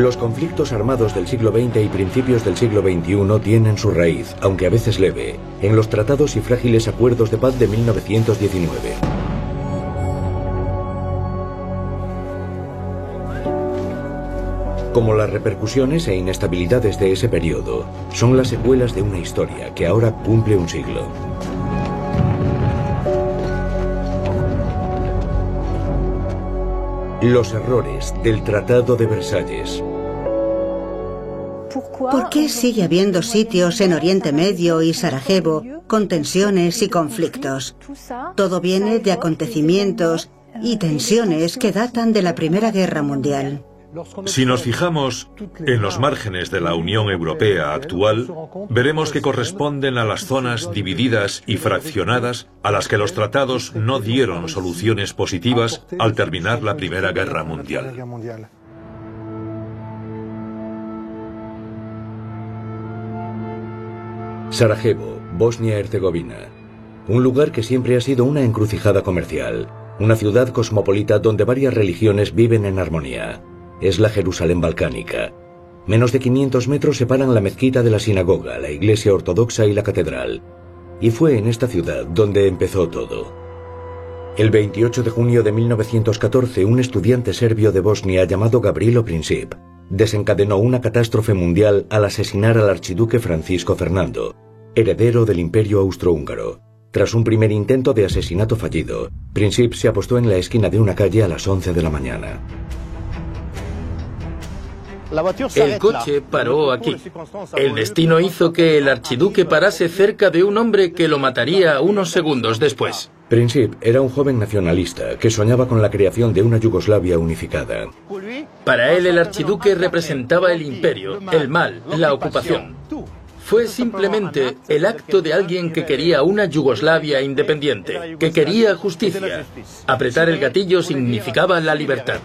Los conflictos armados del siglo XX y principios del siglo XXI tienen su raíz, aunque a veces leve, en los tratados y frágiles acuerdos de paz de 1919. Como las repercusiones e inestabilidades de ese periodo, son las secuelas de una historia que ahora cumple un siglo. Los errores del Tratado de Versalles. ¿Por qué sigue habiendo sitios en Oriente Medio y Sarajevo con tensiones y conflictos? Todo viene de acontecimientos y tensiones que datan de la Primera Guerra Mundial. Si nos fijamos en los márgenes de la Unión Europea actual, veremos que corresponden a las zonas divididas y fraccionadas a las que los tratados no dieron soluciones positivas al terminar la Primera Guerra Mundial. Sarajevo, Bosnia-Herzegovina. Un lugar que siempre ha sido una encrucijada comercial, una ciudad cosmopolita donde varias religiones viven en armonía es la Jerusalén balcánica. Menos de 500 metros separan la mezquita de la sinagoga, la iglesia ortodoxa y la catedral. Y fue en esta ciudad donde empezó todo. El 28 de junio de 1914, un estudiante serbio de Bosnia llamado Gabrilo Princip desencadenó una catástrofe mundial al asesinar al archiduque Francisco Fernando, heredero del imperio austrohúngaro. Tras un primer intento de asesinato fallido, Princip se apostó en la esquina de una calle a las 11 de la mañana. El coche paró aquí. El destino hizo que el archiduque parase cerca de un hombre que lo mataría unos segundos después. Princip era un joven nacionalista que soñaba con la creación de una Yugoslavia unificada. Para él el archiduque representaba el imperio, el mal, la ocupación. Fue simplemente el acto de alguien que quería una Yugoslavia independiente, que quería justicia. Apretar el gatillo significaba la libertad.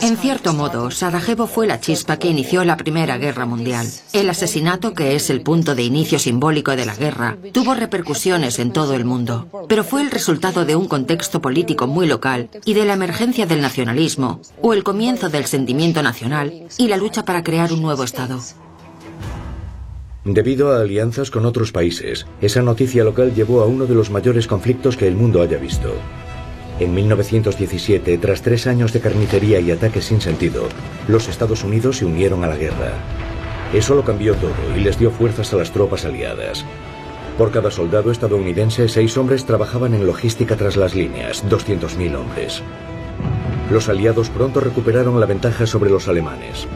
En cierto modo, Sarajevo fue la chispa que inició la Primera Guerra Mundial. El asesinato, que es el punto de inicio simbólico de la guerra, tuvo repercusiones en todo el mundo, pero fue el resultado de un contexto político muy local y de la emergencia del nacionalismo, o el comienzo del sentimiento nacional y la lucha para crear un nuevo Estado. Debido a alianzas con otros países, esa noticia local llevó a uno de los mayores conflictos que el mundo haya visto. En 1917, tras tres años de carnicería y ataques sin sentido, los Estados Unidos se unieron a la guerra. Eso lo cambió todo y les dio fuerzas a las tropas aliadas. Por cada soldado estadounidense, seis hombres trabajaban en logística tras las líneas, 200.000 hombres. Los aliados pronto recuperaron la ventaja sobre los alemanes.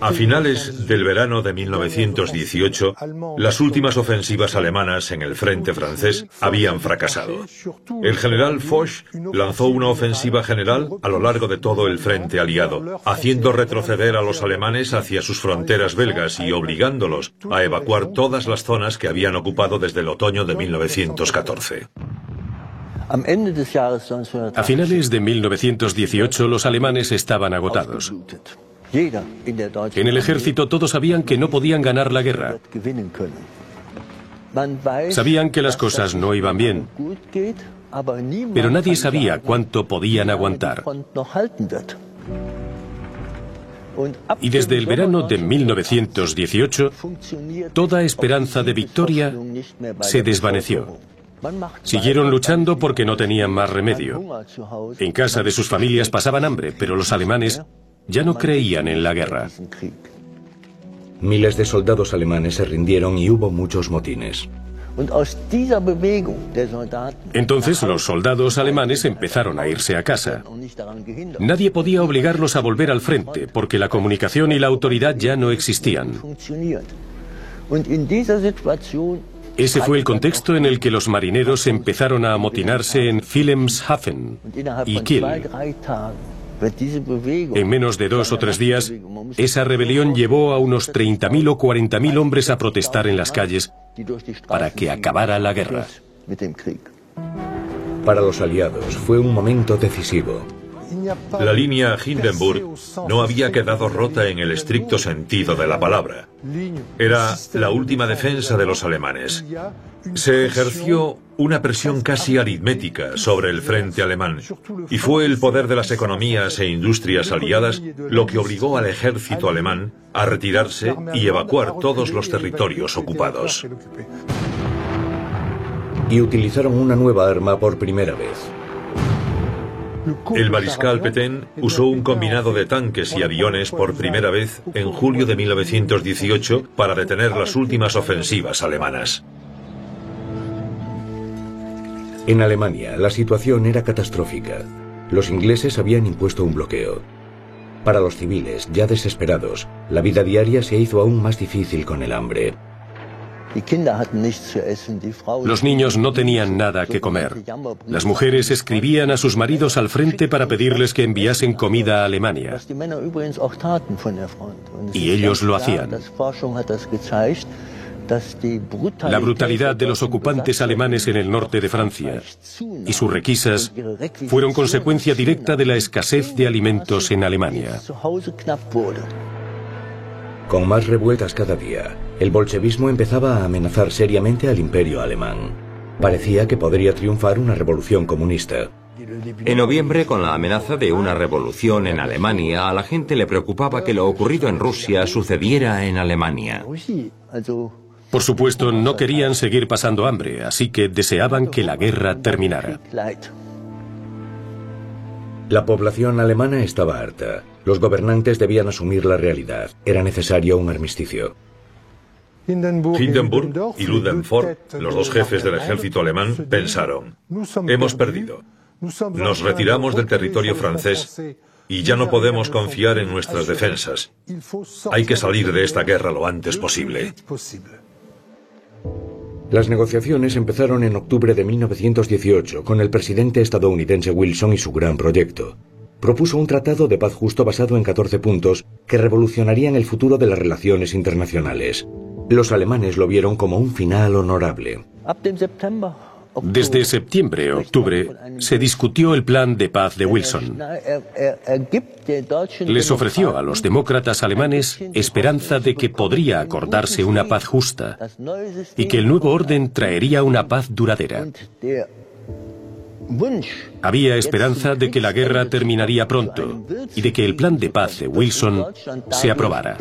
A finales del verano de 1918, las últimas ofensivas alemanas en el frente francés habían fracasado. El general Foch lanzó una ofensiva general a lo largo de todo el frente aliado, haciendo retroceder a los alemanes hacia sus fronteras belgas y obligándolos a evacuar todas las zonas que habían ocupado desde el otoño de 1914. A finales de 1918 los alemanes estaban agotados. En el ejército todos sabían que no podían ganar la guerra. Sabían que las cosas no iban bien, pero nadie sabía cuánto podían aguantar. Y desde el verano de 1918, toda esperanza de victoria se desvaneció. Siguieron luchando porque no tenían más remedio. En casa de sus familias pasaban hambre, pero los alemanes ya no creían en la guerra. Miles de soldados alemanes se rindieron y hubo muchos motines. Entonces los soldados alemanes empezaron a irse a casa. Nadie podía obligarlos a volver al frente porque la comunicación y la autoridad ya no existían. Ese fue el contexto en el que los marineros empezaron a amotinarse en Wilhelmshaven y Kiel. En menos de dos o tres días, esa rebelión llevó a unos 30.000 o 40.000 hombres a protestar en las calles para que acabara la guerra. Para los aliados fue un momento decisivo. La línea Hindenburg no había quedado rota en el estricto sentido de la palabra. Era la última defensa de los alemanes. Se ejerció una presión casi aritmética sobre el frente alemán y fue el poder de las economías e industrias aliadas lo que obligó al ejército alemán a retirarse y evacuar todos los territorios ocupados. Y utilizaron una nueva arma por primera vez. El mariscal Petain usó un combinado de tanques y aviones por primera vez en julio de 1918 para detener las últimas ofensivas alemanas. En Alemania, la situación era catastrófica. Los ingleses habían impuesto un bloqueo. Para los civiles, ya desesperados, la vida diaria se hizo aún más difícil con el hambre. Los niños no tenían nada que comer. Las mujeres escribían a sus maridos al frente para pedirles que enviasen comida a Alemania. Y ellos lo hacían. La brutalidad de los ocupantes alemanes en el norte de Francia y sus requisas fueron consecuencia directa de la escasez de alimentos en Alemania. Con más revueltas cada día, el bolchevismo empezaba a amenazar seriamente al imperio alemán. Parecía que podría triunfar una revolución comunista. En noviembre, con la amenaza de una revolución en Alemania, a la gente le preocupaba que lo ocurrido en Rusia sucediera en Alemania. Por supuesto, no querían seguir pasando hambre, así que deseaban que la guerra terminara. La población alemana estaba harta. Los gobernantes debían asumir la realidad. Era necesario un armisticio. Hindenburg y Ludendorff, los dos jefes del ejército alemán, pensaron, hemos perdido. Nos retiramos del territorio francés y ya no podemos confiar en nuestras defensas. Hay que salir de esta guerra lo antes posible. Las negociaciones empezaron en octubre de 1918 con el presidente estadounidense Wilson y su gran proyecto. Propuso un tratado de paz justo basado en 14 puntos que revolucionarían el futuro de las relaciones internacionales. Los alemanes lo vieron como un final honorable. Desde septiembre-octubre se discutió el plan de paz de Wilson. Les ofreció a los demócratas alemanes esperanza de que podría acordarse una paz justa y que el nuevo orden traería una paz duradera. Había esperanza de que la guerra terminaría pronto y de que el plan de paz de Wilson se aprobara.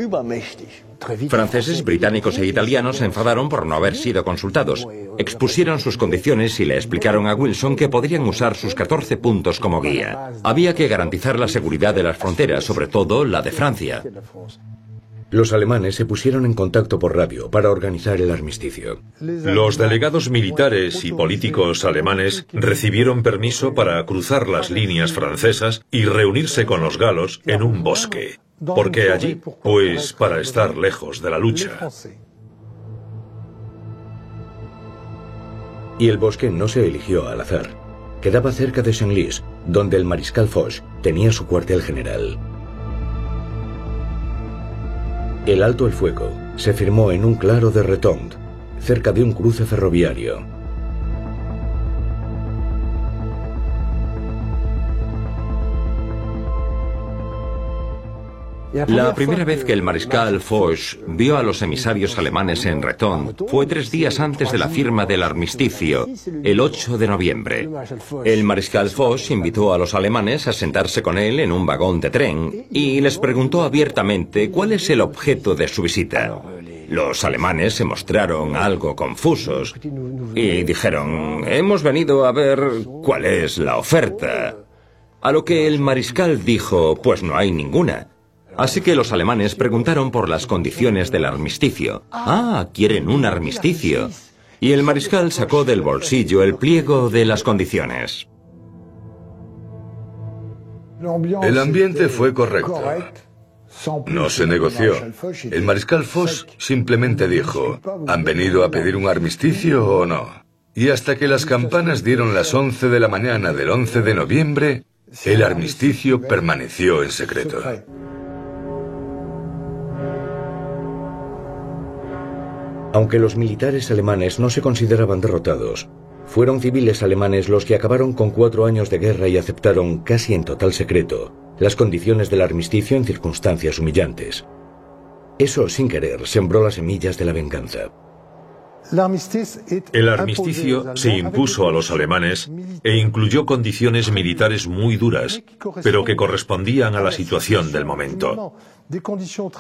Franceses, británicos e italianos se enfadaron por no haber sido consultados. Expusieron sus condiciones y le explicaron a Wilson que podrían usar sus 14 puntos como guía. Había que garantizar la seguridad de las fronteras, sobre todo la de Francia. Los alemanes se pusieron en contacto por radio para organizar el armisticio. Los delegados militares y políticos alemanes recibieron permiso para cruzar las líneas francesas y reunirse con los galos en un bosque. Porque allí, pues para estar lejos de la lucha. Y el bosque no se eligió al azar. Quedaba cerca de Senlis, donde el mariscal Foch tenía su cuartel general. El alto el fuego se firmó en un claro de Retond, cerca de un cruce ferroviario. La primera vez que el mariscal Foch vio a los emisarios alemanes en Retón fue tres días antes de la firma del armisticio, el 8 de noviembre. El mariscal Foch invitó a los alemanes a sentarse con él en un vagón de tren y les preguntó abiertamente cuál es el objeto de su visita. Los alemanes se mostraron algo confusos y dijeron, hemos venido a ver cuál es la oferta. A lo que el mariscal dijo, pues no hay ninguna. Así que los alemanes preguntaron por las condiciones del armisticio. Ah, quieren un armisticio. Y el mariscal sacó del bolsillo el pliego de las condiciones. El ambiente fue correcto. No se negoció. El mariscal Foch simplemente dijo, ¿han venido a pedir un armisticio o no? Y hasta que las campanas dieron las 11 de la mañana del 11 de noviembre, el armisticio permaneció en secreto. Aunque los militares alemanes no se consideraban derrotados, Fueron civiles alemanes los que acabaron con cuatro años de guerra y aceptaron, casi en total secreto, las condiciones del armisticio en circunstancias humillantes. Eso, sin querer, sembró las semillas de la venganza. El armisticio se impuso a los alemanes e incluyó condiciones militares muy duras, pero que correspondían a la situación del momento.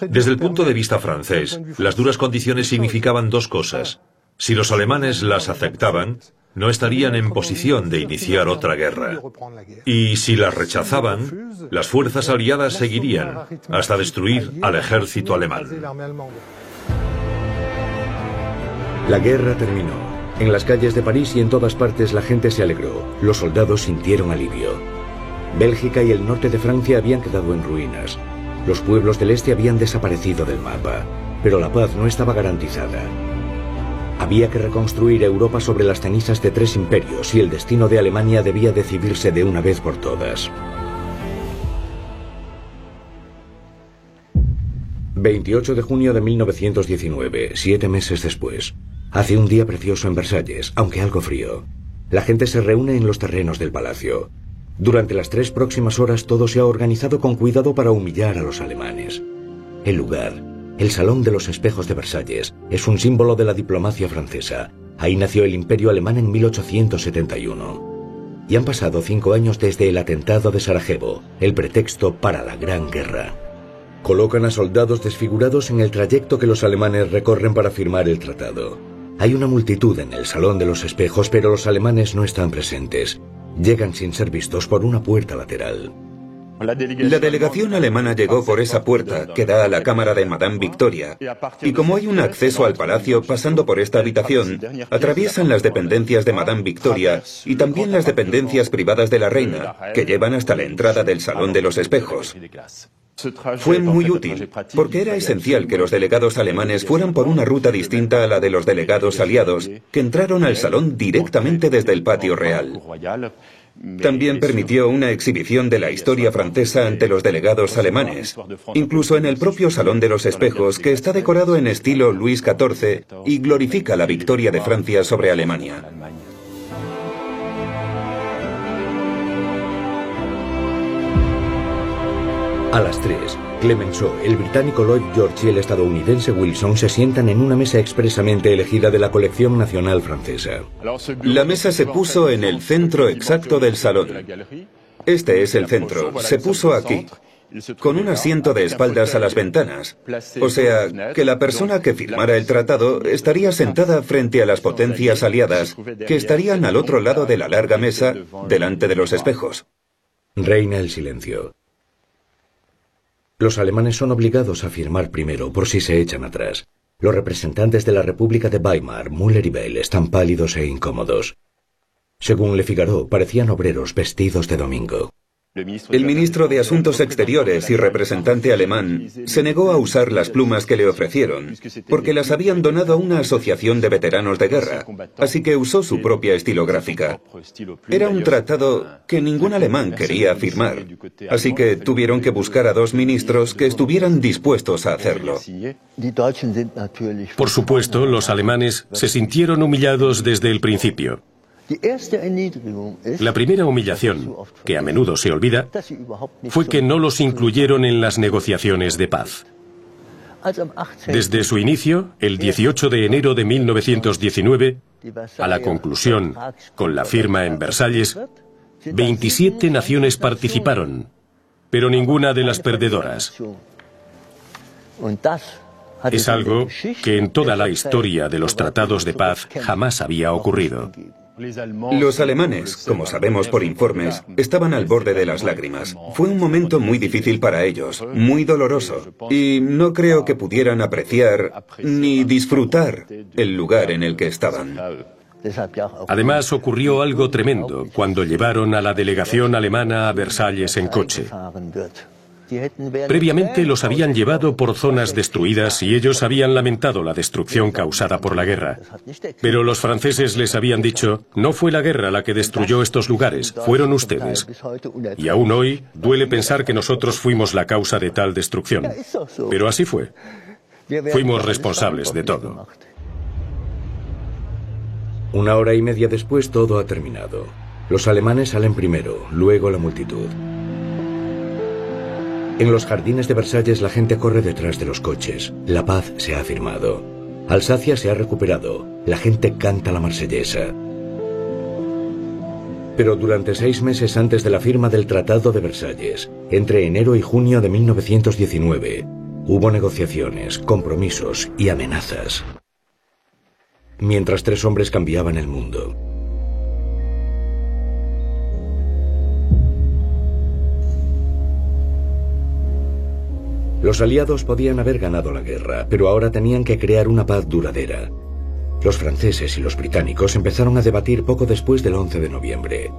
Desde el punto de vista francés, las duras condiciones significaban dos cosas. Si los alemanes las aceptaban, no estarían en posición de iniciar otra guerra. Y si las rechazaban, las fuerzas aliadas seguirían hasta destruir al ejército alemán. La guerra terminó. En las calles de París y en todas partes la gente se alegró. Los soldados sintieron alivio. Bélgica y el norte de Francia habían quedado en ruinas. Los pueblos del este habían desaparecido del mapa. Pero la paz no estaba garantizada. Había que reconstruir Europa sobre las cenizas de tres imperios y el destino de Alemania debía decidirse de una vez por todas. 28 de junio de 1919, siete meses después. Hace un día precioso en Versalles, aunque algo frío. La gente se reúne en los terrenos del palacio. Durante las tres próximas horas todo se ha organizado con cuidado para humillar a los alemanes. El lugar, el Salón de los Espejos de Versalles es un símbolo de la diplomacia francesa. Ahí nació el Imperio Alemán en 1871. Y han pasado cinco años desde el atentado de Sarajevo, el pretexto para la Gran Guerra. Colocan a soldados desfigurados en el trayecto que los alemanes recorren para firmar el tratado. Hay una multitud en el Salón de los Espejos, pero los alemanes no están presentes. Llegan sin ser vistos por una puerta lateral. La delegación alemana llegó por esa puerta que da a la cámara de Madame Victoria. Y como hay un acceso al palacio pasando por esta habitación, atraviesan las dependencias de Madame Victoria y también las dependencias privadas de la reina, que llevan hasta la entrada del Salón de los Espejos. Fue muy útil, porque era esencial que los delegados alemanes fueran por una ruta distinta a la de los delegados aliados, que entraron al salón directamente desde el patio real. También permitió una exhibición de la historia francesa ante los delegados alemanes, incluso en el propio Salón de los Espejos, que está decorado en estilo Luis XIV y glorifica la victoria de Francia sobre Alemania. A las 3, Clemenceau, el británico Lloyd George y el estadounidense Wilson se sientan en una mesa expresamente elegida de la colección nacional francesa. La mesa se puso en el centro exacto del salón. Este es el centro. Se puso aquí, con un asiento de espaldas a las ventanas. O sea, que la persona que firmara el tratado estaría sentada frente a las potencias aliadas, que estarían al otro lado de la larga mesa, delante de los espejos. Reina el silencio. Los alemanes son obligados a firmar primero por si se echan atrás. Los representantes de la República de Weimar, Müller y Bell, están pálidos e incómodos. Según Le Figaro, parecían obreros vestidos de domingo. El ministro de Asuntos Exteriores y representante alemán se negó a usar las plumas que le ofrecieron, porque las habían donado a una asociación de veteranos de guerra, así que usó su propia estilográfica. Era un tratado que ningún alemán quería firmar, así que tuvieron que buscar a dos ministros que estuvieran dispuestos a hacerlo. Por supuesto, los alemanes se sintieron humillados desde el principio. La primera humillación, que a menudo se olvida, fue que no los incluyeron en las negociaciones de paz. Desde su inicio, el 18 de enero de 1919, a la conclusión, con la firma en Versalles, 27 naciones participaron, pero ninguna de las perdedoras. Es algo que en toda la historia de los tratados de paz jamás había ocurrido. Los alemanes, como sabemos por informes, estaban al borde de las lágrimas. Fue un momento muy difícil para ellos, muy doloroso, y no creo que pudieran apreciar ni disfrutar el lugar en el que estaban. Además ocurrió algo tremendo cuando llevaron a la delegación alemana a Versalles en coche. Previamente los habían llevado por zonas destruidas y ellos habían lamentado la destrucción causada por la guerra. Pero los franceses les habían dicho, no fue la guerra la que destruyó estos lugares, fueron ustedes. Y aún hoy duele pensar que nosotros fuimos la causa de tal destrucción. Pero así fue. Fuimos responsables de todo. Una hora y media después todo ha terminado. Los alemanes salen primero, luego la multitud. En los jardines de Versalles la gente corre detrás de los coches. La paz se ha firmado. Alsacia se ha recuperado. La gente canta la marsellesa. Pero durante seis meses antes de la firma del Tratado de Versalles, entre enero y junio de 1919, hubo negociaciones, compromisos y amenazas mientras tres hombres cambiaban el mundo. Los aliados podían haber ganado la guerra, pero ahora tenían que crear una paz duradera. Los franceses y los británicos empezaron a debatir poco después del 11 de noviembre.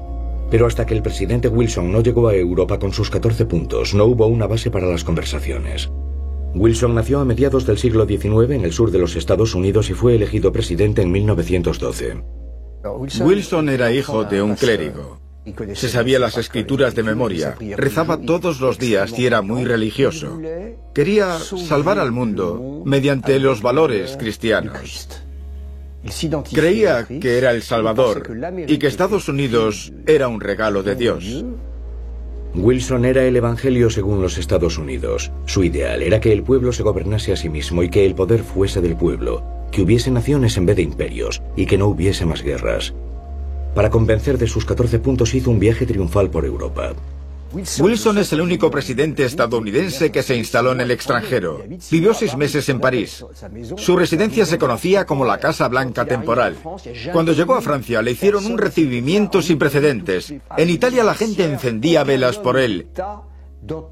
Pero hasta que el presidente Wilson no llegó a Europa con sus 14 puntos, no hubo una base para las conversaciones. Wilson nació a mediados del siglo XIX en el sur de los Estados Unidos y fue elegido presidente en 1912. Wilson era hijo de un clérigo. Se sabía las escrituras de memoria, rezaba todos los días y era muy religioso. Quería salvar al mundo mediante los valores cristianos. Creía que era el Salvador y que Estados Unidos era un regalo de Dios. Wilson era el Evangelio según los Estados Unidos. Su ideal era que el pueblo se gobernase a sí mismo y que el poder fuese del pueblo, que hubiese naciones en vez de imperios y que no hubiese más guerras. Para convencer de sus 14 puntos hizo un viaje triunfal por Europa. Wilson es el único presidente estadounidense que se instaló en el extranjero. Vivió seis meses en París. Su residencia se conocía como la Casa Blanca Temporal. Cuando llegó a Francia le hicieron un recibimiento sin precedentes. En Italia la gente encendía velas por él.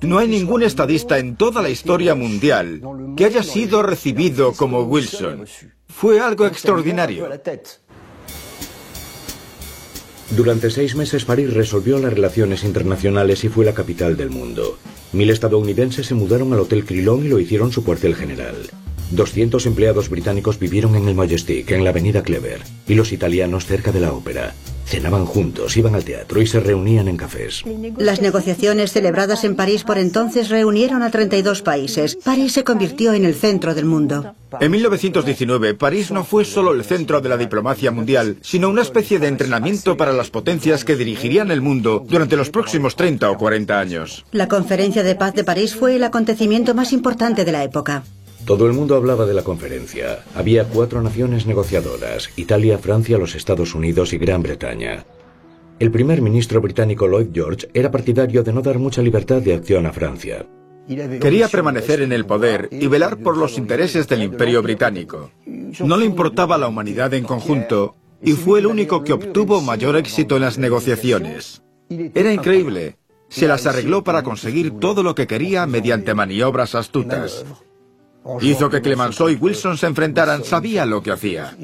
No hay ningún estadista en toda la historia mundial que haya sido recibido como Wilson. Fue algo extraordinario. Durante seis meses París resolvió las relaciones internacionales y fue la capital del mundo. Mil estadounidenses se mudaron al Hotel Crillon y lo hicieron su cuartel general. 200 empleados británicos vivieron en el Majestic, en la avenida Clever, y los italianos cerca de la ópera. Cenaban juntos, iban al teatro y se reunían en cafés. Las negociaciones celebradas en París por entonces reunieron a 32 países. París se convirtió en el centro del mundo. En 1919, París no fue solo el centro de la diplomacia mundial, sino una especie de entrenamiento para las potencias que dirigirían el mundo durante los próximos 30 o 40 años. La Conferencia de Paz de París fue el acontecimiento más importante de la época. Todo el mundo hablaba de la conferencia. Había cuatro naciones negociadoras, Italia, Francia, los Estados Unidos y Gran Bretaña. El primer ministro británico Lloyd George era partidario de no dar mucha libertad de acción a Francia. Quería permanecer en el poder y velar por los intereses del imperio británico. No le importaba la humanidad en conjunto y fue el único que obtuvo mayor éxito en las negociaciones. Era increíble. Se las arregló para conseguir todo lo que quería mediante maniobras astutas. Hizo que Clemenceau y Wilson se enfrentaran, sabía lo que hacía.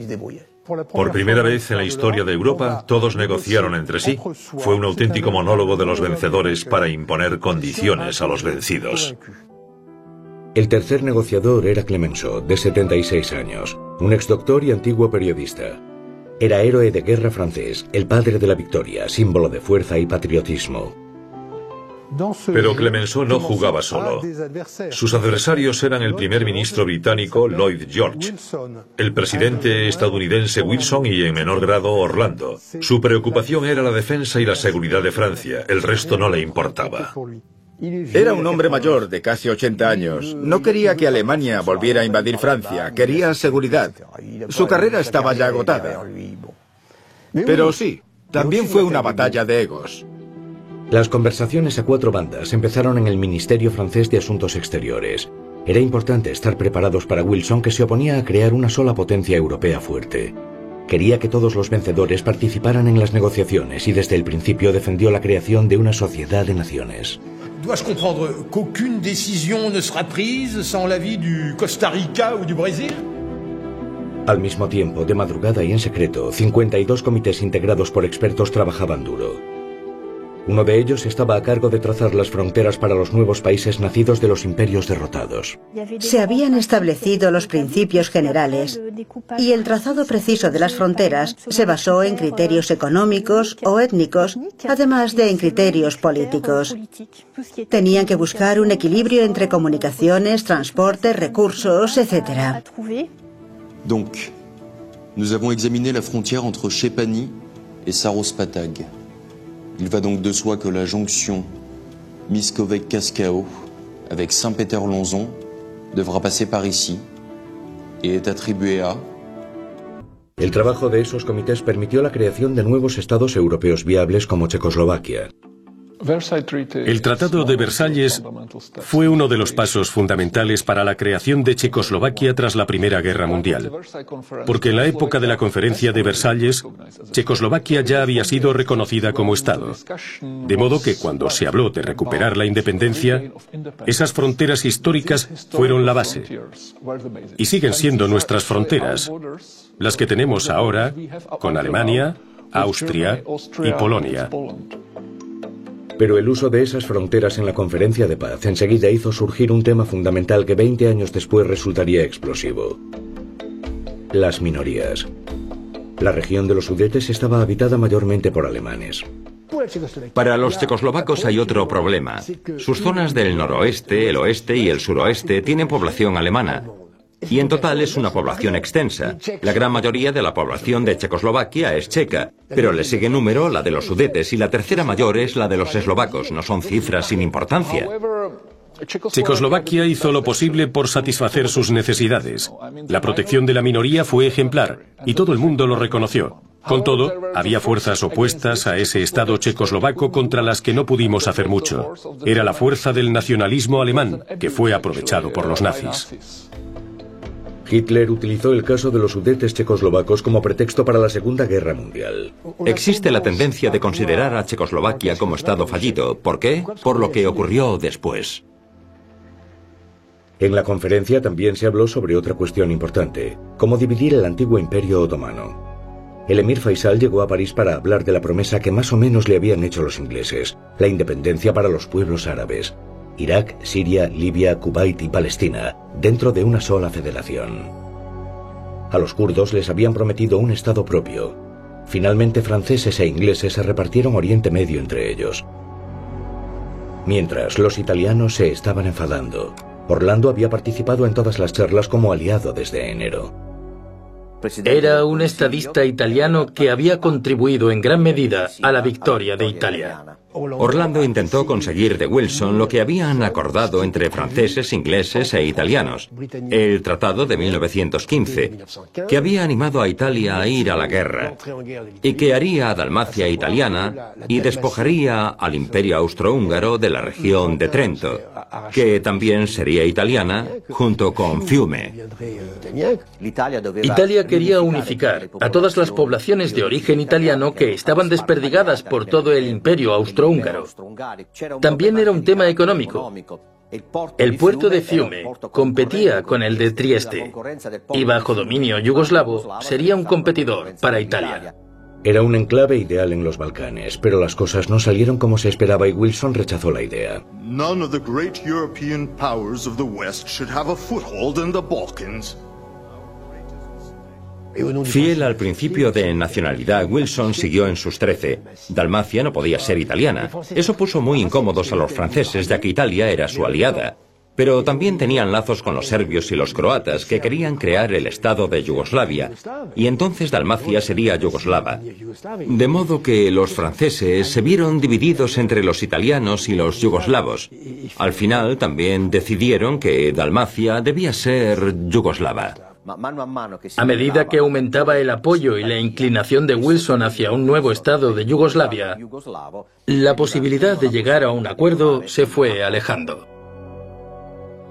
Por primera vez en la historia de Europa, todos negociaron entre sí. Fue un auténtico monólogo de los vencedores para imponer condiciones a los vencidos. El tercer negociador era Clemenceau, de 76 años, un exdoctor y antiguo periodista. Era héroe de guerra francés, el padre de la victoria, símbolo de fuerza y patriotismo. Pero Clemenceau no jugaba solo. Sus adversarios eran el primer ministro británico Lloyd George, el presidente estadounidense Wilson y en menor grado Orlando. Su preocupación era la defensa y la seguridad de Francia, el resto no le importaba. Era un hombre mayor de casi 80 años. No quería que Alemania volviera a invadir Francia, quería seguridad. Su carrera estaba ya agotada. Pero sí, también fue una batalla de egos. Las conversaciones a cuatro bandas empezaron en el Ministerio francés de Asuntos Exteriores. Era importante estar preparados para Wilson que se oponía a crear una sola potencia europea fuerte. Quería que todos los vencedores participaran en las negociaciones y desde el principio defendió la creación de una sociedad de naciones. Dois-je comprendre qu'aucune décision ne sera prise sans l'avis du Costa Rica ou du Brésil Al mismo tiempo, de madrugada y en secreto, 52 comités integrados por expertos trabajaban duro. Uno de ellos estaba a cargo de trazar las fronteras para los nuevos países nacidos de los imperios derrotados. Se habían establecido los principios generales y el trazado preciso de las fronteras se basó en criterios económicos o étnicos, además de en criterios políticos. Tenían que buscar un equilibrio entre comunicaciones, transporte, recursos, etc. Nous avons examiné la frontière entre Chepani et Sarospatag. Il va donc de soi que la jonction Miskovec-Cascao avec Saint-Péter-Lonzon devra passer par ici et est attribuée à El trabajo de esos comités permitió la creación de nuevos estados europeos viables como Checoslovaquia. El Tratado de Versalles fue uno de los pasos fundamentales para la creación de Checoslovaquia tras la Primera Guerra Mundial, porque en la época de la Conferencia de Versalles, Checoslovaquia ya había sido reconocida como Estado. De modo que cuando se habló de recuperar la independencia, esas fronteras históricas fueron la base. Y siguen siendo nuestras fronteras, las que tenemos ahora con Alemania, Austria y Polonia. Pero el uso de esas fronteras en la conferencia de paz enseguida hizo surgir un tema fundamental que 20 años después resultaría explosivo. Las minorías. La región de los Sudetes estaba habitada mayormente por alemanes. Para los checoslovacos hay otro problema. Sus zonas del noroeste, el oeste y el suroeste tienen población alemana, y en total es una población extensa. La gran mayoría de la población de Checoslovaquia es checa, pero le sigue número la de los sudetes y la tercera mayor es la de los eslovacos. No son cifras sin importancia. Checoslovaquia hizo lo posible por satisfacer sus necesidades. La protección de la minoría fue ejemplar y todo el mundo lo reconoció. Con todo, había fuerzas opuestas a ese Estado checoslovaco contra las que no pudimos hacer mucho. Era la fuerza del nacionalismo alemán, que fue aprovechado por los nazis. Hitler utilizó el caso de los sudetes checoslovacos como pretexto para la Segunda Guerra Mundial. Existe la tendencia de considerar a Checoslovaquia como Estado fallido. ¿Por qué? Por lo que ocurrió después. En la conferencia también se habló sobre otra cuestión importante, cómo dividir el antiguo imperio otomano. El emir Faisal llegó a París para hablar de la promesa que más o menos le habían hecho los ingleses, la independencia para los pueblos árabes. Irak, Siria, Libia, Kuwait y Palestina, dentro de una sola federación. A los kurdos les habían prometido un estado propio. Finalmente franceses e ingleses se repartieron Oriente Medio entre ellos. Mientras, los italianos se estaban enfadando. Orlando había participado en todas las charlas como aliado desde enero. Era un estadista italiano que había contribuido en gran medida a la victoria de Italia. Orlando intentó conseguir de Wilson lo que habían acordado entre franceses, ingleses e italianos, el Tratado de 1915, que había animado a Italia a ir a la guerra y que haría a Dalmacia italiana y despojaría al imperio austrohúngaro de la región de Trento, que también sería italiana junto con Fiume. Italia quería unificar a todas las poblaciones de origen italiano que estaban desperdigadas por todo el imperio austrohúngaro también era un tema económico. El puerto de Fiume competía con el de Trieste y bajo dominio yugoslavo sería un competidor para Italia. Era un enclave ideal en los Balcanes, pero las cosas no salieron como se esperaba y Wilson rechazó la idea. None of the great European powers of the West should have a foothold in the Balkans. Fiel al principio de nacionalidad, Wilson siguió en sus trece. Dalmacia no podía ser italiana. Eso puso muy incómodos a los franceses, ya que Italia era su aliada. Pero también tenían lazos con los serbios y los croatas, que querían crear el Estado de Yugoslavia, y entonces Dalmacia sería yugoslava. De modo que los franceses se vieron divididos entre los italianos y los yugoslavos. Al final también decidieron que Dalmacia debía ser yugoslava. A medida que aumentaba el apoyo y la inclinación de Wilson hacia un nuevo Estado de Yugoslavia, la posibilidad de llegar a un acuerdo se fue alejando.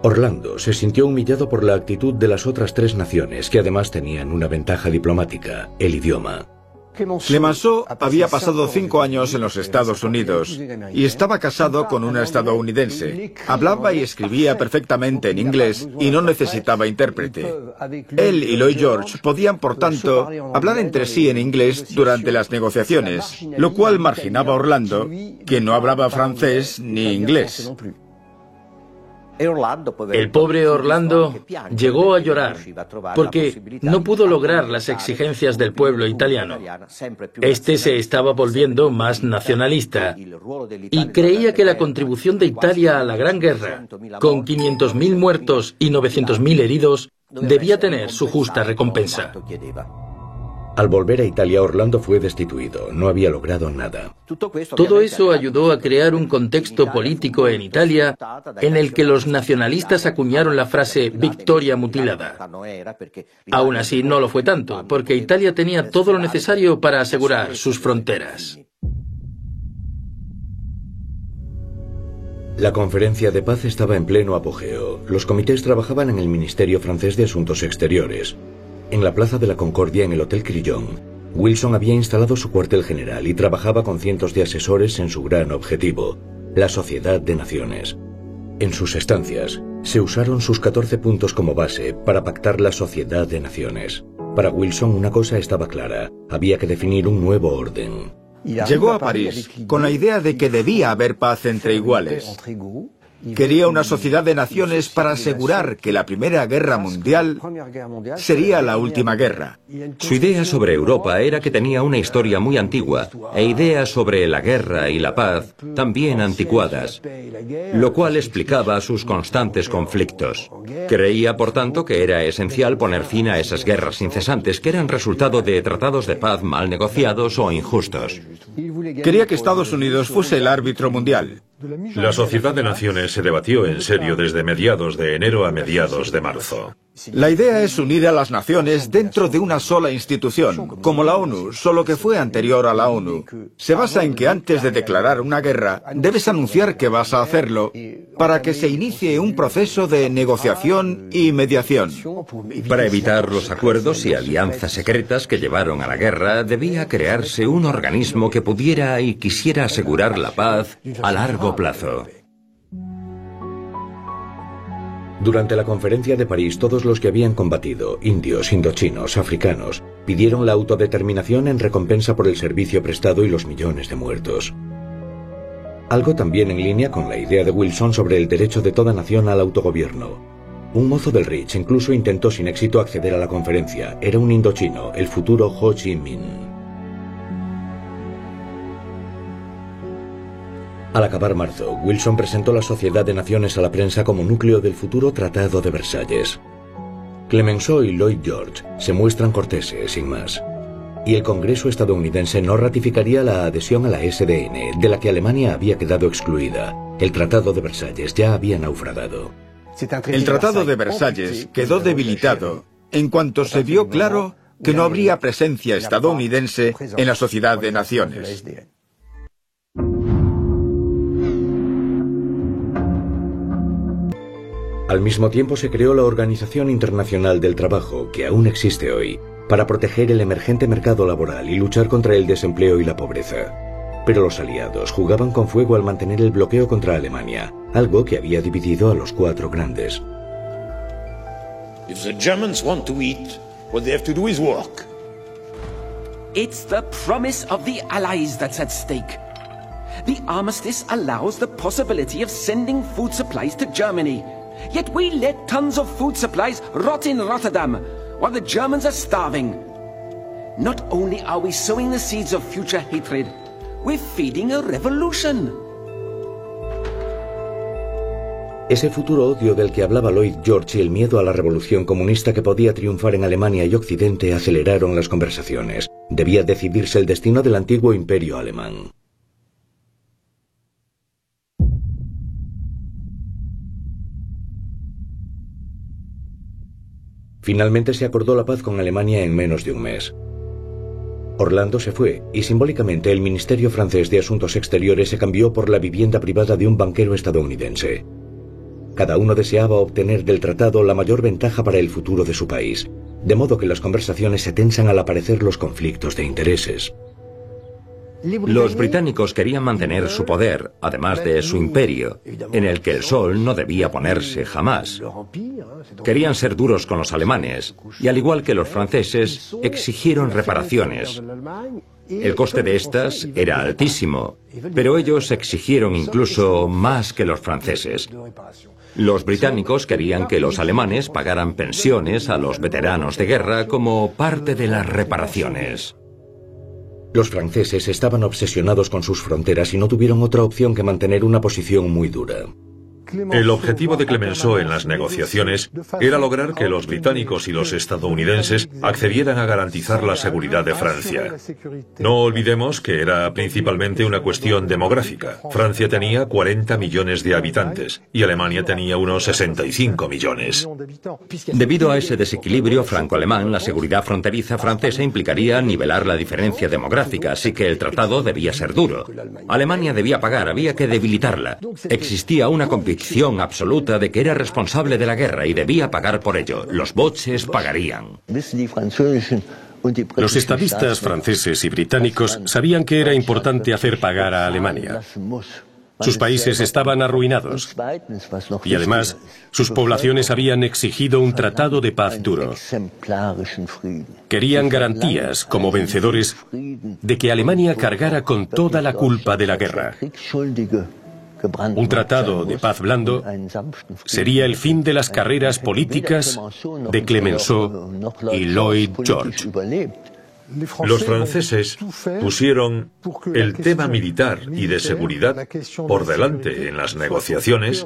Orlando se sintió humillado por la actitud de las otras tres naciones, que además tenían una ventaja diplomática, el idioma. Clemenceau había pasado cinco años en los Estados Unidos y estaba casado con una estadounidense. Hablaba y escribía perfectamente en inglés y no necesitaba intérprete. Él y Lloyd George podían, por tanto, hablar entre sí en inglés durante las negociaciones, lo cual marginaba a Orlando, que no hablaba francés ni inglés. El pobre Orlando llegó a llorar porque no pudo lograr las exigencias del pueblo italiano. Este se estaba volviendo más nacionalista y creía que la contribución de Italia a la Gran Guerra, con 500.000 muertos y 900.000 heridos, debía tener su justa recompensa. Al volver a Italia, Orlando fue destituido. No había logrado nada. Todo eso ayudó a crear un contexto político en Italia en el que los nacionalistas acuñaron la frase victoria mutilada. Aún así, no lo fue tanto, porque Italia tenía todo lo necesario para asegurar sus fronteras. La conferencia de paz estaba en pleno apogeo. Los comités trabajaban en el Ministerio francés de Asuntos Exteriores. En la Plaza de la Concordia, en el Hotel Crillon, Wilson había instalado su cuartel general y trabajaba con cientos de asesores en su gran objetivo, la Sociedad de Naciones. En sus estancias, se usaron sus 14 puntos como base para pactar la Sociedad de Naciones. Para Wilson una cosa estaba clara, había que definir un nuevo orden. Llegó a París con la idea de que debía haber paz entre iguales. Quería una sociedad de naciones para asegurar que la Primera Guerra Mundial sería la última guerra. Su idea sobre Europa era que tenía una historia muy antigua e ideas sobre la guerra y la paz también anticuadas, lo cual explicaba sus constantes conflictos. Creía, por tanto, que era esencial poner fin a esas guerras incesantes que eran resultado de tratados de paz mal negociados o injustos. Quería que Estados Unidos fuese el árbitro mundial. La Sociedad de Naciones se debatió en serio desde mediados de enero a mediados de marzo. La idea es unir a las naciones dentro de una sola institución, como la ONU, solo que fue anterior a la ONU. Se basa en que antes de declarar una guerra, debes anunciar que vas a hacerlo para que se inicie un proceso de negociación y mediación. Para evitar los acuerdos y alianzas secretas que llevaron a la guerra, debía crearse un organismo que pudiera y quisiera asegurar la paz a largo plazo. Durante la conferencia de París, todos los que habían combatido, indios, indochinos, africanos, pidieron la autodeterminación en recompensa por el servicio prestado y los millones de muertos. Algo también en línea con la idea de Wilson sobre el derecho de toda nación al autogobierno. Un mozo del Rich incluso intentó sin éxito acceder a la conferencia. Era un indochino, el futuro Ho Chi Minh. Al acabar marzo, Wilson presentó la Sociedad de Naciones a la prensa como núcleo del futuro Tratado de Versalles. Clemenceau y Lloyd George se muestran corteses, sin más. Y el Congreso estadounidense no ratificaría la adhesión a la SDN, de la que Alemania había quedado excluida. El Tratado de Versalles ya había naufragado. El Tratado de Versalles quedó debilitado en cuanto se vio claro que no habría presencia estadounidense en la Sociedad de Naciones. Al mismo tiempo se creó la Organización Internacional del Trabajo, que aún existe hoy, para proteger el emergente mercado laboral y luchar contra el desempleo y la pobreza. Pero los aliados jugaban con fuego al mantener el bloqueo contra Alemania, algo que había dividido a los cuatro grandes. If the Germans want to eat, what they have to do is work. It's the promise of the Allies that's at stake. The armistice allows the possibility of sending food supplies to Germany. Yet we let tons of food supplies rot in Rotterdam while the Germans are starving. Not only are we sowing the seeds of future hatred, we're feeding a revolution. Ese futuro odio del que hablaba Lloyd George y el miedo a la revolución comunista que podía triunfar en Alemania y Occidente aceleraron las conversaciones. Debía decidirse el destino del antiguo imperio alemán. Finalmente se acordó la paz con Alemania en menos de un mes. Orlando se fue y simbólicamente el Ministerio francés de Asuntos Exteriores se cambió por la vivienda privada de un banquero estadounidense. Cada uno deseaba obtener del tratado la mayor ventaja para el futuro de su país, de modo que las conversaciones se tensan al aparecer los conflictos de intereses. Los británicos querían mantener su poder, además de su imperio, en el que el sol no debía ponerse jamás. Querían ser duros con los alemanes, y al igual que los franceses, exigieron reparaciones. El coste de estas era altísimo, pero ellos exigieron incluso más que los franceses. Los británicos querían que los alemanes pagaran pensiones a los veteranos de guerra como parte de las reparaciones. Los franceses estaban obsesionados con sus fronteras y no tuvieron otra opción que mantener una posición muy dura. El objetivo de Clemenceau en las negociaciones era lograr que los británicos y los estadounidenses accedieran a garantizar la seguridad de Francia. No olvidemos que era principalmente una cuestión demográfica. Francia tenía 40 millones de habitantes y Alemania tenía unos 65 millones. Debido a ese desequilibrio franco-alemán, la seguridad fronteriza francesa implicaría nivelar la diferencia demográfica, así que el tratado debía ser duro. Alemania debía pagar, había que debilitarla. Existía una convicción absoluta de que era responsable de la guerra y debía pagar por ello. Los boches pagarían. Los estadistas franceses y británicos sabían que era importante hacer pagar a Alemania. Sus países estaban arruinados y además sus poblaciones habían exigido un tratado de paz duro. Querían garantías, como vencedores, de que Alemania cargara con toda la culpa de la guerra. Un tratado de paz blando sería el fin de las carreras políticas de Clemenceau y Lloyd George. Los franceses pusieron el tema militar y de seguridad por delante en las negociaciones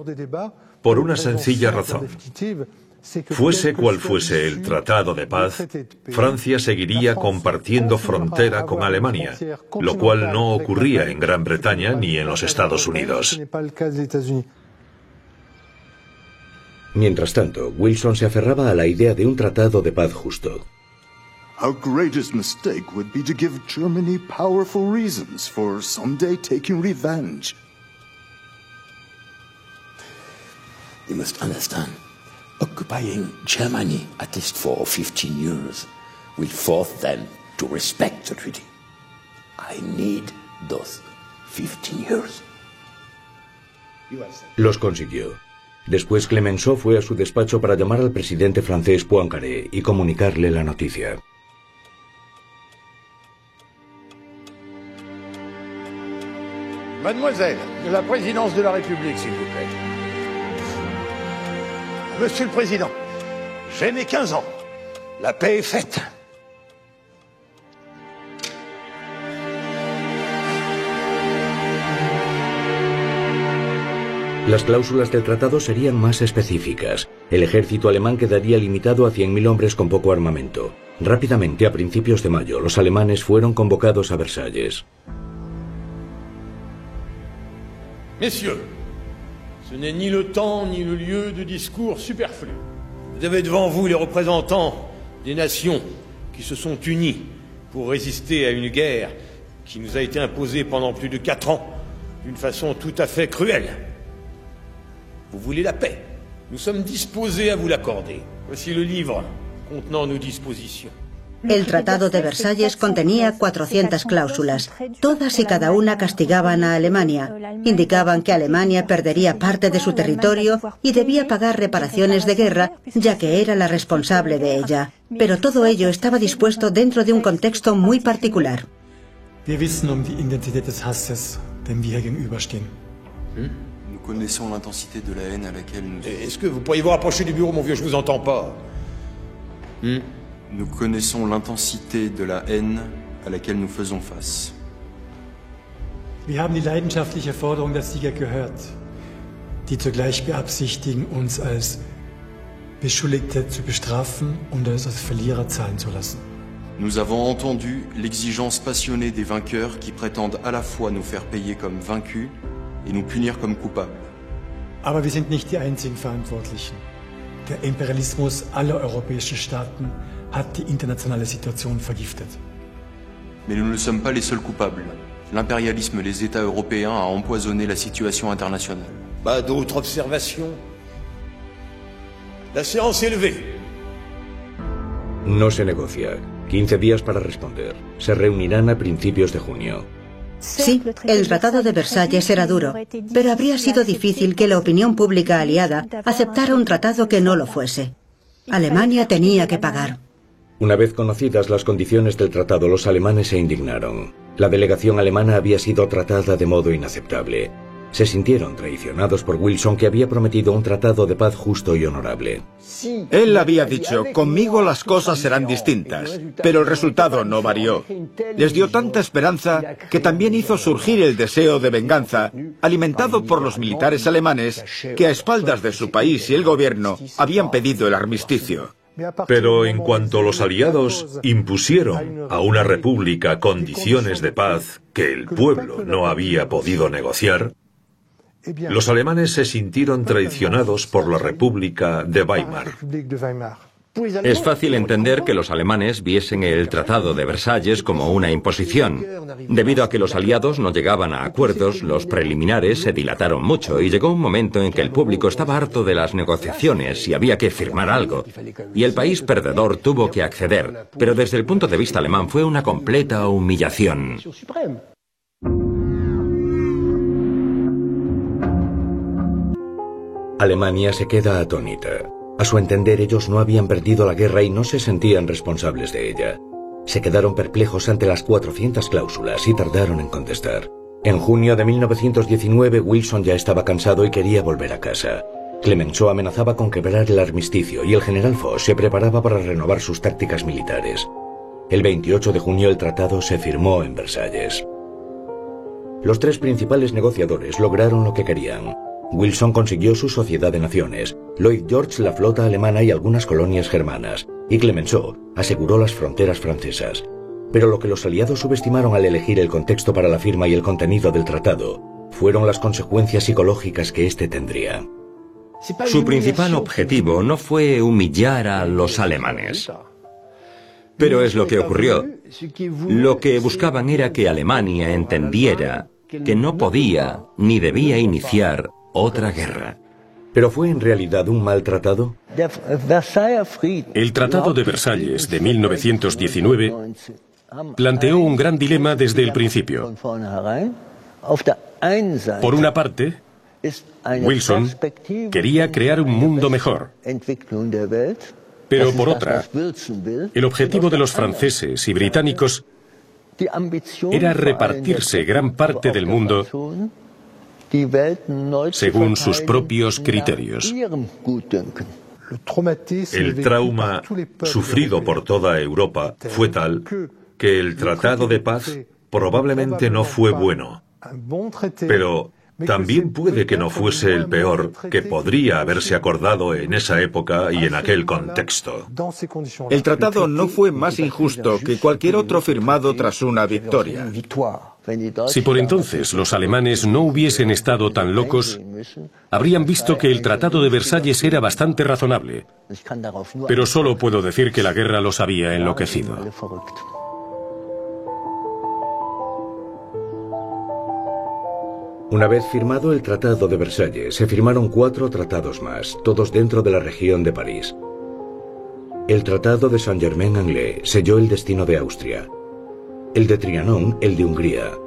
por una sencilla razón. Fuese cual fuese el tratado de paz, Francia seguiría compartiendo frontera con Alemania, lo cual no ocurría en Gran Bretaña ni en los Estados Unidos. Mientras tanto, Wilson se aferraba a la idea de un tratado de paz justo. Our greatest mistake would be to give Germany powerful reasons for someday taking revenge. You must understand, occupying Germany at least for 15 years will force them to respect the treaty. I need those 15 years. Los consiguió. Después Clemenceau fue a su despacho para llamar al presidente francés Poincaré y comunicarle la noticia. Mademoiselle, de la présidence de la République, s'il vous plaît. Monsieur le Président, j'ai mes 15 ans. La paix est faite. Las cláusulas del tratado serían más específicas. El ejército alemán quedaría limitado a 100.000 hombres con poco armamento. Rápidamente, a principios de mayo, los alemanes fueron convocados a Versalles. Messieurs, ce n'est ni le temps ni le lieu de discours superflus. Vous avez devant vous les représentants des nations qui se sont unies pour résister à une guerre qui nous a été imposée pendant plus de quatre ans d'une façon tout à fait cruelle. Vous voulez la paix. Nous sommes disposés à vous l'accorder. Voici le livre contenant nos dispositions. El Tratado de Versalles contenía 400 cláusulas. Todas y cada una castigaban a Alemania. Indicaban que Alemania perdería parte de su territorio y debía pagar reparaciones de guerra, ya que era la responsable de ella. Pero todo ello estaba dispuesto dentro de un contexto muy particular. Um nous... Est-ce que vous pourriez vous rapprocher du bureau, mon vieux Je vous entends pas. Nous connaissons l'intensité de la haine à laquelle nous faisons face. Wir haben die leidenschaftliche Forderung der Sieger gehört, die zugleich beabsichtigen, uns als Beschuldigte zu bestrafen und uns als Verlierer zahlen zu lassen. Nous avons entendu l'exigence passionnée des vainqueurs qui prétendent à la fois nous faire payer comme vaincus et nous punir comme coupables. Aber wir sind nicht die einzigen Verantwortlichen. Der Imperialismus aller europäischen Staaten hat die internationale Situation vergiftet. Mais nous ne sommes pas les seuls coupables. L'impérialisme des États européens a empoisonné la situation internationale. Pas d'autres observations La séance est levée. No se negocia. 15 días para responder. Se reunirán a principios de junio. Sí, el Tratado de Versalles era duro, pero habría sido difícil que la opinión pública aliada aceptara un tratado que no lo fuese. Alemania tenía que pagar. Una vez conocidas las condiciones del tratado, los alemanes se indignaron. La delegación alemana había sido tratada de modo inaceptable. se sintieron traicionados por Wilson que había prometido un tratado de paz justo y honorable. Él había dicho, conmigo las cosas serán distintas, pero el resultado no varió. Les dio tanta esperanza que también hizo surgir el deseo de venganza, alimentado por los militares alemanes que a espaldas de su país y el gobierno habían pedido el armisticio. Pero en cuanto los aliados impusieron a una república condiciones de paz que el pueblo no había podido negociar, los alemanes se sintieron traicionados por la República de Weimar. Es fácil entender que los alemanes viesen el Tratado de Versalles como una imposición. Debido a que los aliados no llegaban a acuerdos, los preliminares se dilataron mucho y llegó un momento en que el público estaba harto de las negociaciones y había que firmar algo. Y el país perdedor tuvo que acceder, pero desde el punto de vista alemán fue una completa humillación. Alemania se queda atónita. A su entender ellos no habían perdido la guerra y no se sentían responsables de ella. Se quedaron perplejos ante las 400 cláusulas y tardaron en contestar. En junio de 1919 Wilson ya estaba cansado y quería volver a casa. Clemenceau amenazaba con quebrar el armisticio y el general Foch se preparaba para renovar sus tácticas militares. El 28 de junio el tratado se firmó en Versalles. Los tres principales negociadores lograron lo que querían. Wilson consiguió su Sociedad de Naciones, Lloyd George la flota alemana y algunas colonias germanas, y Clemenceau aseguró las fronteras francesas. Pero lo que los aliados subestimaron al elegir el contexto para la firma y el contenido del tratado fueron las consecuencias psicológicas que éste tendría. Su principal objetivo no fue humillar a los alemanes. Pero es lo que ocurrió. Lo que buscaban era que Alemania entendiera que no podía ni debía iniciar otra guerra. ¿Pero fue en realidad un mal tratado? El Tratado de Versalles de 1919 planteó un gran dilema desde el principio. Por una parte, Wilson quería crear un mundo mejor. Pero por otra, el objetivo de los franceses y británicos era repartirse gran parte del mundo según sus propios criterios. El trauma sufrido por toda Europa fue tal que el Tratado de Paz probablemente no fue bueno. Pero también puede que no fuese el peor que podría haberse acordado en esa época y en aquel contexto. El tratado no fue más injusto que cualquier otro firmado tras una victoria. Si por entonces los alemanes no hubiesen estado tan locos, habrían visto que el Tratado de Versalles era bastante razonable. Pero solo puedo decir que la guerra los había enloquecido. Una vez firmado el Tratado de Versalles, se firmaron cuatro tratados más, todos dentro de la región de París. El Tratado de Saint-Germain-en-Laye selló el destino de Austria. El de Trianon, el de Hungría.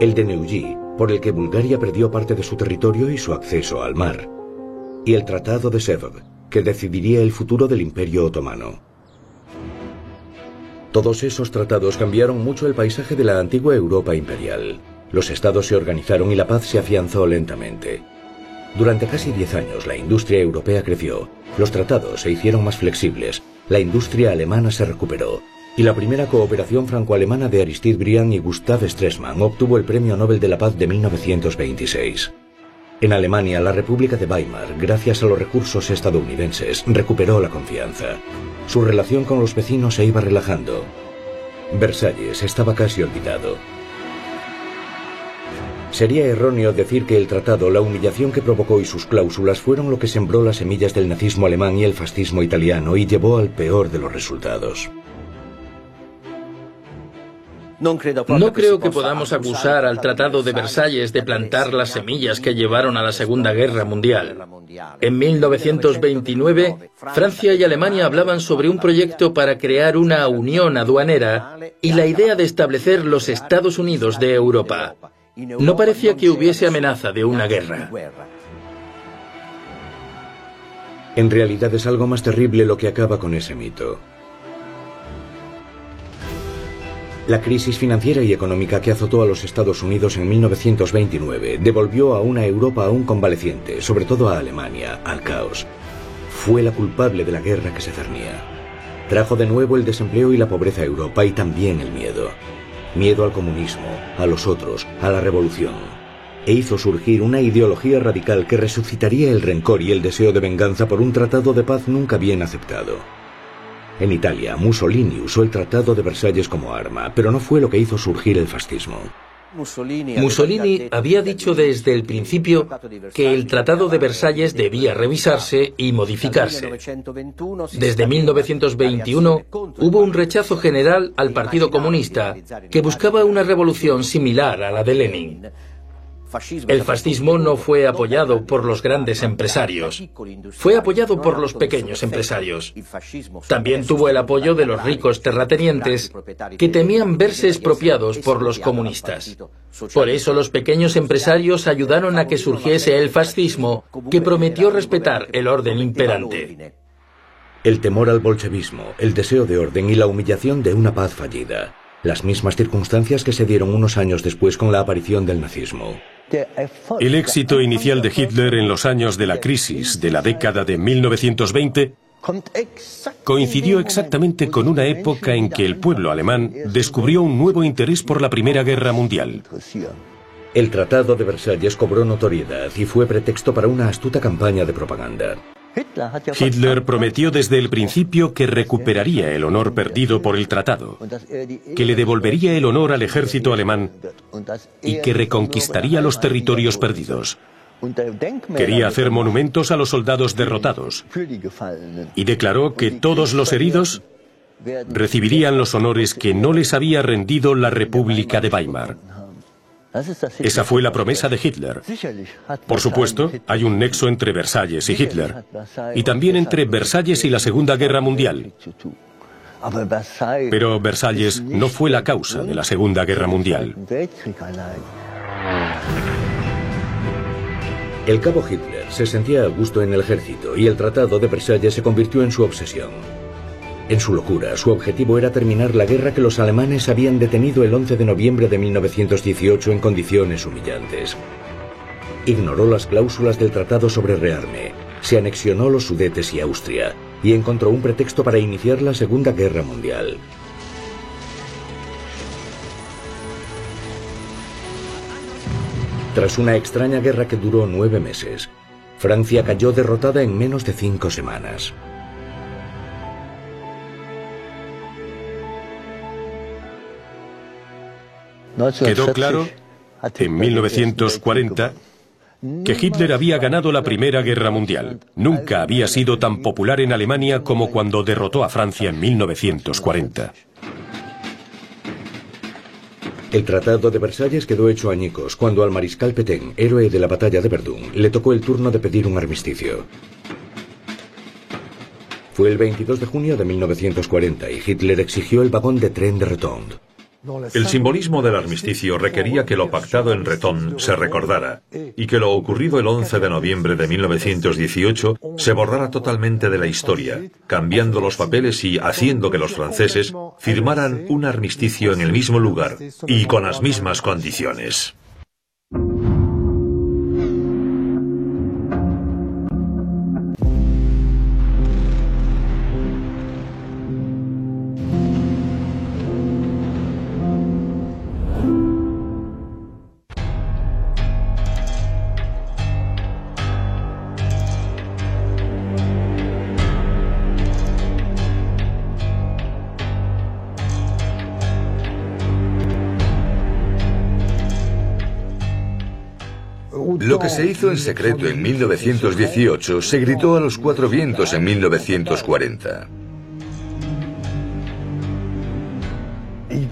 El de Neuilly, por el que Bulgaria perdió parte de su territorio y su acceso al mar. Y el Tratado de Sèvres, que decidiría el futuro del Imperio Otomano. Todos esos tratados cambiaron mucho el paisaje de la antigua Europa imperial. Los estados se organizaron y la paz se afianzó lentamente. Durante casi diez años la industria europea creció, los tratados se hicieron más flexibles, la industria alemana se recuperó y la primera cooperación franco-alemana de Aristide Briand y Gustav Stresemann obtuvo el Premio Nobel de la Paz de 1926. En Alemania, la República de Weimar, gracias a los recursos estadounidenses, recuperó la confianza. Su relación con los vecinos se iba relajando. Versalles estaba casi olvidado. Sería erróneo decir que el tratado, la humillación que provocó y sus cláusulas fueron lo que sembró las semillas del nazismo alemán y el fascismo italiano y llevó al peor de los resultados. No creo que podamos acusar al Tratado de Versalles de plantar las semillas que llevaron a la Segunda Guerra Mundial. En 1929, Francia y Alemania hablaban sobre un proyecto para crear una unión aduanera y la idea de establecer los Estados Unidos de Europa. No parecía que hubiese amenaza de una guerra. En realidad es algo más terrible lo que acaba con ese mito. La crisis financiera y económica que azotó a los Estados Unidos en 1929 devolvió a una Europa aún convaleciente, sobre todo a Alemania, al caos. Fue la culpable de la guerra que se cernía. Trajo de nuevo el desempleo y la pobreza a Europa y también el miedo. Miedo al comunismo, a los otros, a la revolución. E hizo surgir una ideología radical que resucitaría el rencor y el deseo de venganza por un tratado de paz nunca bien aceptado. En Italia, Mussolini usó el Tratado de Versalles como arma, pero no fue lo que hizo surgir el fascismo. Mussolini había dicho desde el principio que el Tratado de Versalles debía revisarse y modificarse. Desde 1921 hubo un rechazo general al Partido Comunista que buscaba una revolución similar a la de Lenin. El fascismo no fue apoyado por los grandes empresarios, fue apoyado por los pequeños empresarios. También tuvo el apoyo de los ricos terratenientes que temían verse expropiados por los comunistas. Por eso los pequeños empresarios ayudaron a que surgiese el fascismo que prometió respetar el orden imperante. El temor al bolchevismo, el deseo de orden y la humillación de una paz fallida. Las mismas circunstancias que se dieron unos años después con la aparición del nazismo. El éxito inicial de Hitler en los años de la crisis de la década de 1920 coincidió exactamente con una época en que el pueblo alemán descubrió un nuevo interés por la Primera Guerra Mundial. El Tratado de Versalles cobró notoriedad y fue pretexto para una astuta campaña de propaganda. Hitler prometió desde el principio que recuperaría el honor perdido por el tratado, que le devolvería el honor al ejército alemán y que reconquistaría los territorios perdidos. Quería hacer monumentos a los soldados derrotados y declaró que todos los heridos recibirían los honores que no les había rendido la República de Weimar. Esa fue la promesa de Hitler. Por supuesto, hay un nexo entre Versalles y Hitler, y también entre Versalles y la Segunda Guerra Mundial. Pero Versalles no fue la causa de la Segunda Guerra Mundial. El cabo Hitler se sentía a gusto en el ejército y el Tratado de Versalles se convirtió en su obsesión. En su locura, su objetivo era terminar la guerra que los alemanes habían detenido el 11 de noviembre de 1918 en condiciones humillantes. Ignoró las cláusulas del tratado sobre rearme, se anexionó los Sudetes y Austria, y encontró un pretexto para iniciar la Segunda Guerra Mundial. Tras una extraña guerra que duró nueve meses, Francia cayó derrotada en menos de cinco semanas. Quedó claro, en 1940, que Hitler había ganado la Primera Guerra Mundial. Nunca había sido tan popular en Alemania como cuando derrotó a Francia en 1940. El Tratado de Versalles quedó hecho añicos cuando al mariscal Petain, héroe de la batalla de Verdún, le tocó el turno de pedir un armisticio. Fue el 22 de junio de 1940 y Hitler exigió el vagón de tren de Retond. El simbolismo del armisticio requería que lo pactado en Retón se recordara y que lo ocurrido el 11 de noviembre de 1918 se borrara totalmente de la historia, cambiando los papeles y haciendo que los franceses firmaran un armisticio en el mismo lugar y con las mismas condiciones. Se hizo en secreto en 1918 se gritó a los cuatro vientos en 1940.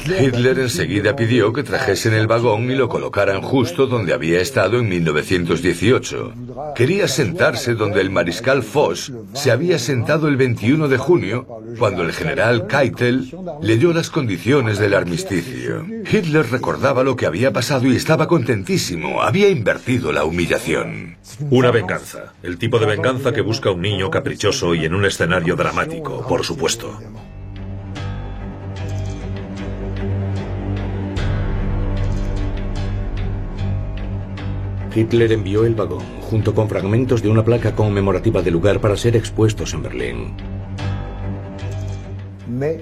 Hitler enseguida pidió que trajesen el vagón y lo colocaran justo donde había estado en 1918. Quería sentarse donde el mariscal Foch se había sentado el 21 de junio, cuando el general Keitel leyó las condiciones del armisticio. Hitler recordaba lo que había pasado y estaba contentísimo. Había invertido la humillación. Una venganza. El tipo de venganza que busca un niño caprichoso y en un escenario dramático, por supuesto. Hitler envió el vagón, junto con fragmentos de una placa conmemorativa del lugar para ser expuestos en Berlín.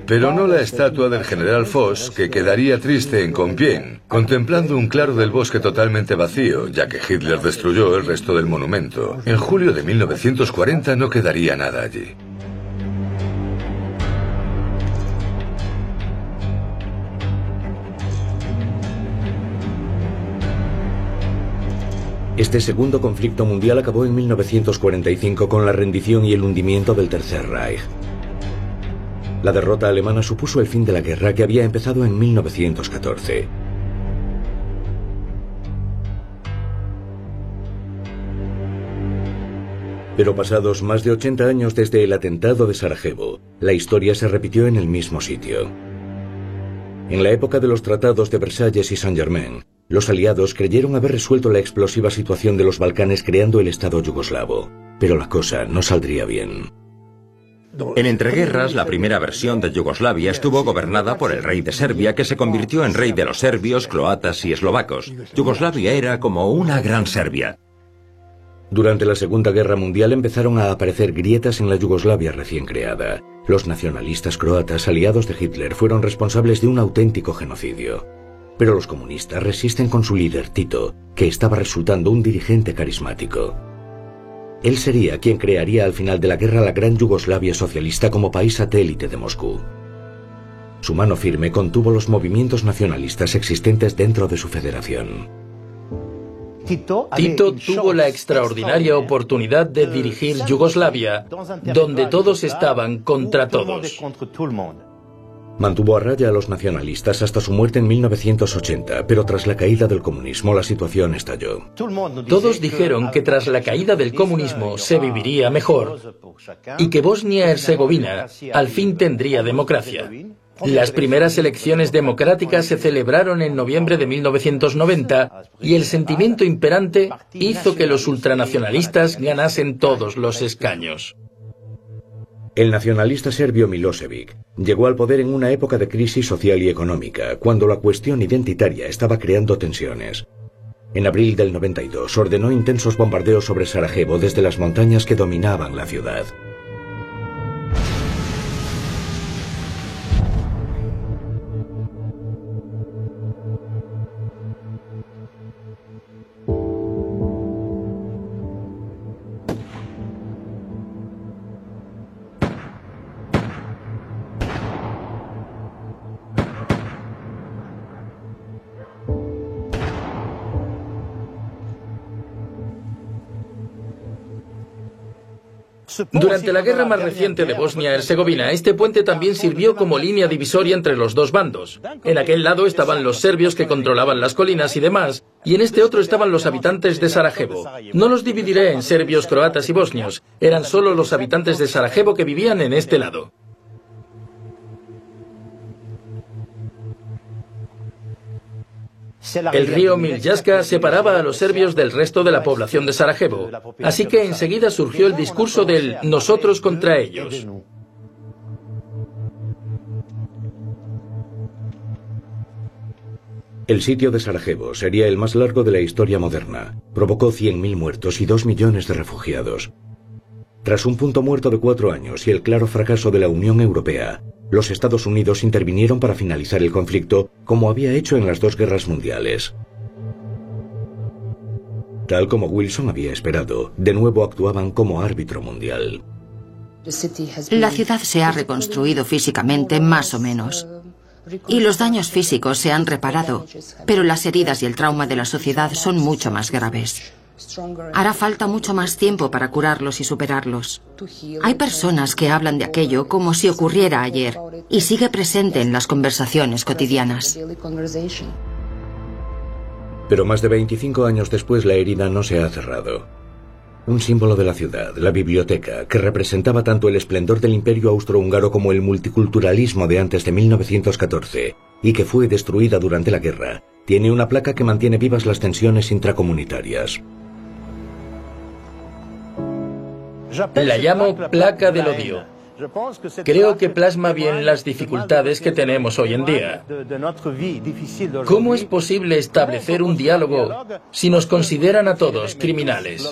Pero no la estatua del general Foch, que quedaría triste en Compiègne, contemplando un claro del bosque totalmente vacío, ya que Hitler destruyó el resto del monumento. En julio de 1940 no quedaría nada allí. Este segundo conflicto mundial acabó en 1945 con la rendición y el hundimiento del Tercer Reich. La derrota alemana supuso el fin de la guerra que había empezado en 1914. Pero pasados más de 80 años desde el atentado de Sarajevo, la historia se repitió en el mismo sitio. En la época de los tratados de Versalles y Saint-Germain, los aliados creyeron haber resuelto la explosiva situación de los Balcanes creando el Estado yugoslavo, pero la cosa no saldría bien. En entreguerras, la primera versión de Yugoslavia estuvo gobernada por el rey de Serbia, que se convirtió en rey de los serbios, croatas y eslovacos. Yugoslavia era como una gran Serbia. Durante la Segunda Guerra Mundial empezaron a aparecer grietas en la Yugoslavia recién creada. Los nacionalistas croatas aliados de Hitler fueron responsables de un auténtico genocidio. Pero los comunistas resisten con su líder Tito, que estaba resultando un dirigente carismático. Él sería quien crearía al final de la guerra la gran Yugoslavia socialista como país satélite de Moscú. Su mano firme contuvo los movimientos nacionalistas existentes dentro de su federación. Tito tuvo la extraordinaria oportunidad de dirigir Yugoslavia, donde todos estaban contra todos. Mantuvo a raya a los nacionalistas hasta su muerte en 1980, pero tras la caída del comunismo la situación estalló. Todos dijeron que tras la caída del comunismo se viviría mejor y que Bosnia-Herzegovina al fin tendría democracia. Las primeras elecciones democráticas se celebraron en noviembre de 1990 y el sentimiento imperante hizo que los ultranacionalistas ganasen todos los escaños. El nacionalista serbio Milosevic llegó al poder en una época de crisis social y económica, cuando la cuestión identitaria estaba creando tensiones. En abril del 92 ordenó intensos bombardeos sobre Sarajevo desde las montañas que dominaban la ciudad. Durante la guerra más reciente de Bosnia-Herzegovina, este puente también sirvió como línea divisoria entre los dos bandos. En aquel lado estaban los serbios que controlaban las colinas y demás, y en este otro estaban los habitantes de Sarajevo. No los dividiré en serbios, croatas y bosnios, eran solo los habitantes de Sarajevo que vivían en este lado. El río Miljaska separaba a los serbios del resto de la población de Sarajevo, así que enseguida surgió el discurso del nosotros contra ellos. El sitio de Sarajevo sería el más largo de la historia moderna. Provocó 100.000 muertos y 2 millones de refugiados. Tras un punto muerto de cuatro años y el claro fracaso de la Unión Europea, los Estados Unidos intervinieron para finalizar el conflicto como había hecho en las dos guerras mundiales. Tal como Wilson había esperado, de nuevo actuaban como árbitro mundial. La ciudad se ha reconstruido físicamente más o menos. Y los daños físicos se han reparado, pero las heridas y el trauma de la sociedad son mucho más graves. Hará falta mucho más tiempo para curarlos y superarlos. Hay personas que hablan de aquello como si ocurriera ayer y sigue presente en las conversaciones cotidianas. Pero más de 25 años después la herida no se ha cerrado. Un símbolo de la ciudad, la biblioteca, que representaba tanto el esplendor del imperio austrohúngaro como el multiculturalismo de antes de 1914, y que fue destruida durante la guerra, tiene una placa que mantiene vivas las tensiones intracomunitarias. La llamo placa del odio. Creo que plasma bien las dificultades que tenemos hoy en día. ¿Cómo es posible establecer un diálogo si nos consideran a todos criminales?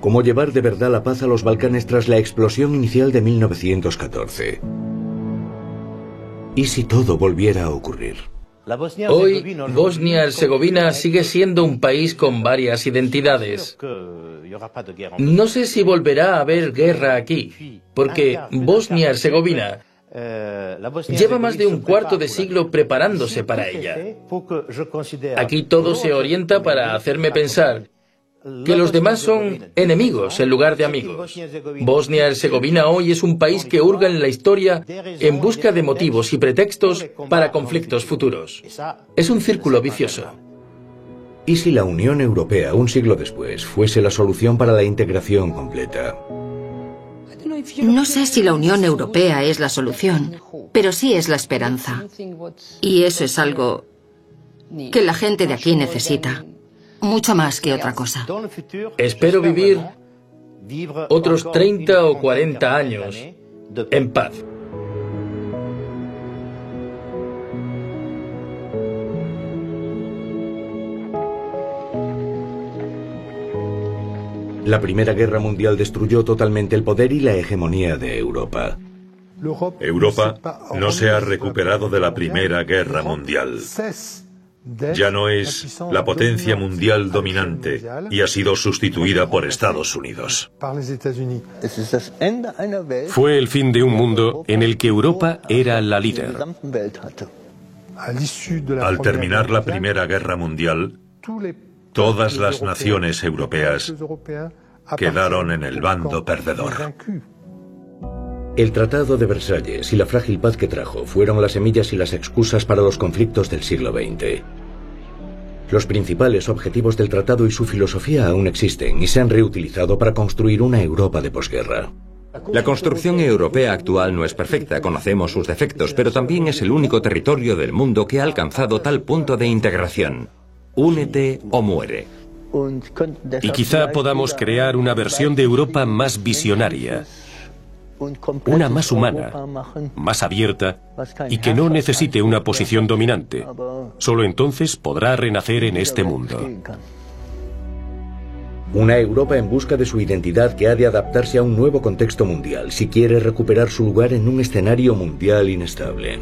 ¿Cómo llevar de verdad la paz a los Balcanes tras la explosión inicial de 1914? ¿Y si todo volviera a ocurrir? Hoy, Bosnia-Herzegovina sigue siendo un país con varias identidades. No sé si volverá a haber guerra aquí, porque Bosnia-Herzegovina lleva más de un cuarto de siglo preparándose para ella. Aquí todo se orienta para hacerme pensar que los demás son enemigos en lugar de amigos. Bosnia-Herzegovina hoy es un país que hurga en la historia en busca de motivos y pretextos para conflictos futuros. Es un círculo vicioso. ¿Y si la Unión Europea, un siglo después, fuese la solución para la integración completa? No sé si la Unión Europea es la solución, pero sí es la esperanza. Y eso es algo que la gente de aquí necesita mucho más que otra cosa. Espero vivir otros 30 o 40 años en paz. La Primera Guerra Mundial destruyó totalmente el poder y la hegemonía de Europa. Europa no se ha recuperado de la Primera Guerra Mundial. Ya no es la potencia mundial dominante y ha sido sustituida por Estados Unidos. Fue el fin de un mundo en el que Europa era la líder. Al terminar la Primera Guerra Mundial, todas las naciones europeas quedaron en el bando perdedor. El Tratado de Versalles y la frágil paz que trajo fueron las semillas y las excusas para los conflictos del siglo XX. Los principales objetivos del tratado y su filosofía aún existen y se han reutilizado para construir una Europa de posguerra. La construcción europea actual no es perfecta, conocemos sus defectos, pero también es el único territorio del mundo que ha alcanzado tal punto de integración. Únete o muere. Y quizá podamos crear una versión de Europa más visionaria, una más humana, más abierta y que no necesite una posición dominante. Solo entonces podrá renacer en este mundo. Una Europa en busca de su identidad que ha de adaptarse a un nuevo contexto mundial si quiere recuperar su lugar en un escenario mundial inestable.